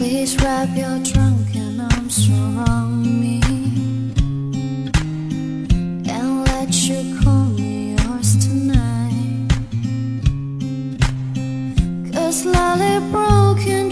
Please wrap your drunken arms around me and let you call me yours tonight. Cause slowly broken.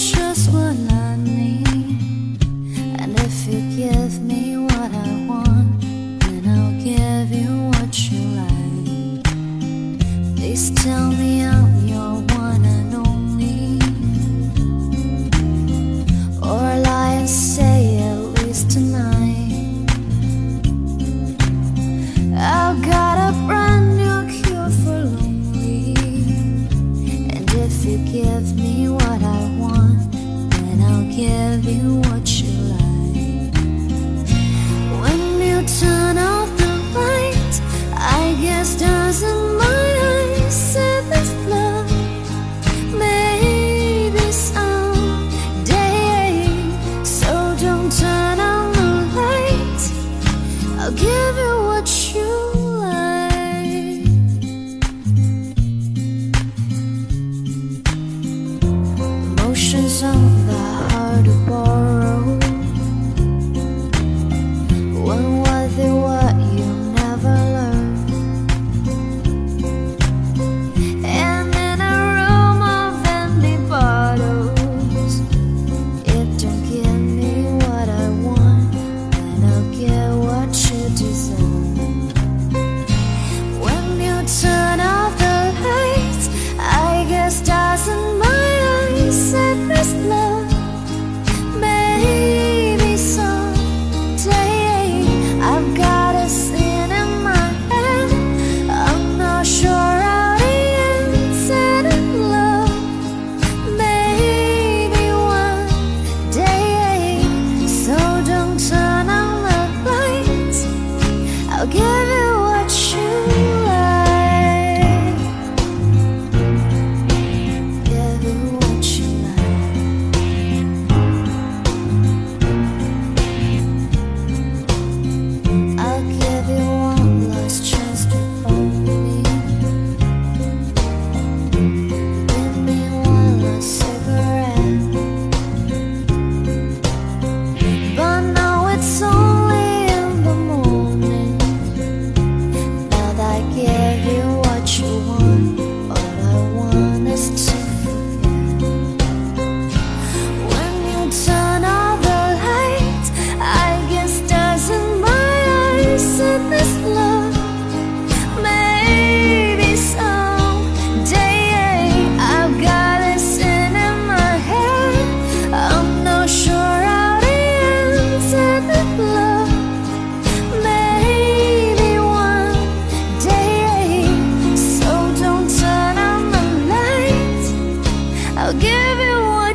to give me one. I'll give you one.